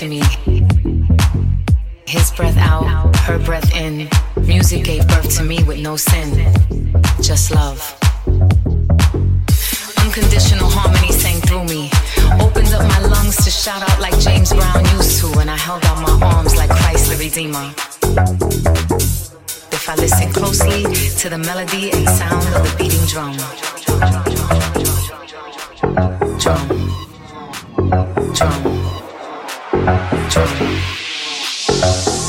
into me. His breath out, her breath in. Music gave birth to me with no sin, just love. Unconditional harmony sang through me. Opened up my lungs to shout out like James Brown used to, and I held out my arms like Christ the Redeemer. If I listen closely to the melody and sound of the beating drum. Drum. Drum.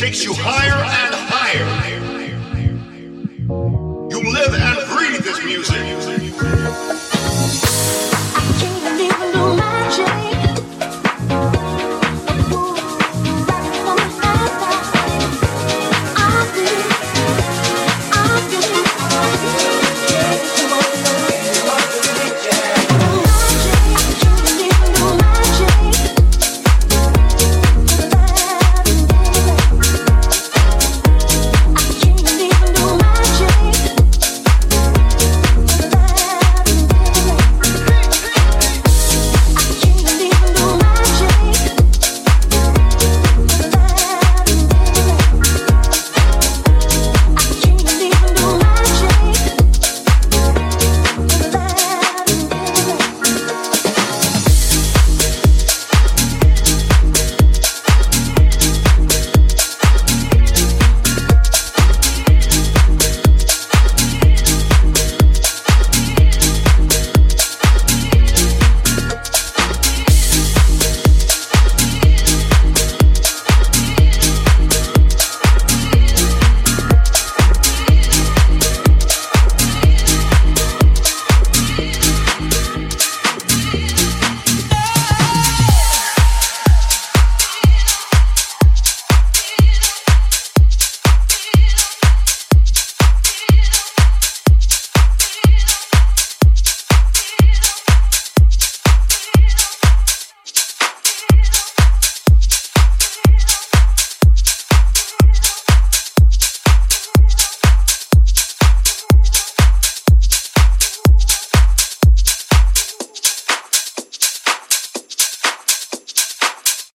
takes you higher and higher. You live and breathe this music. I can't believe blue.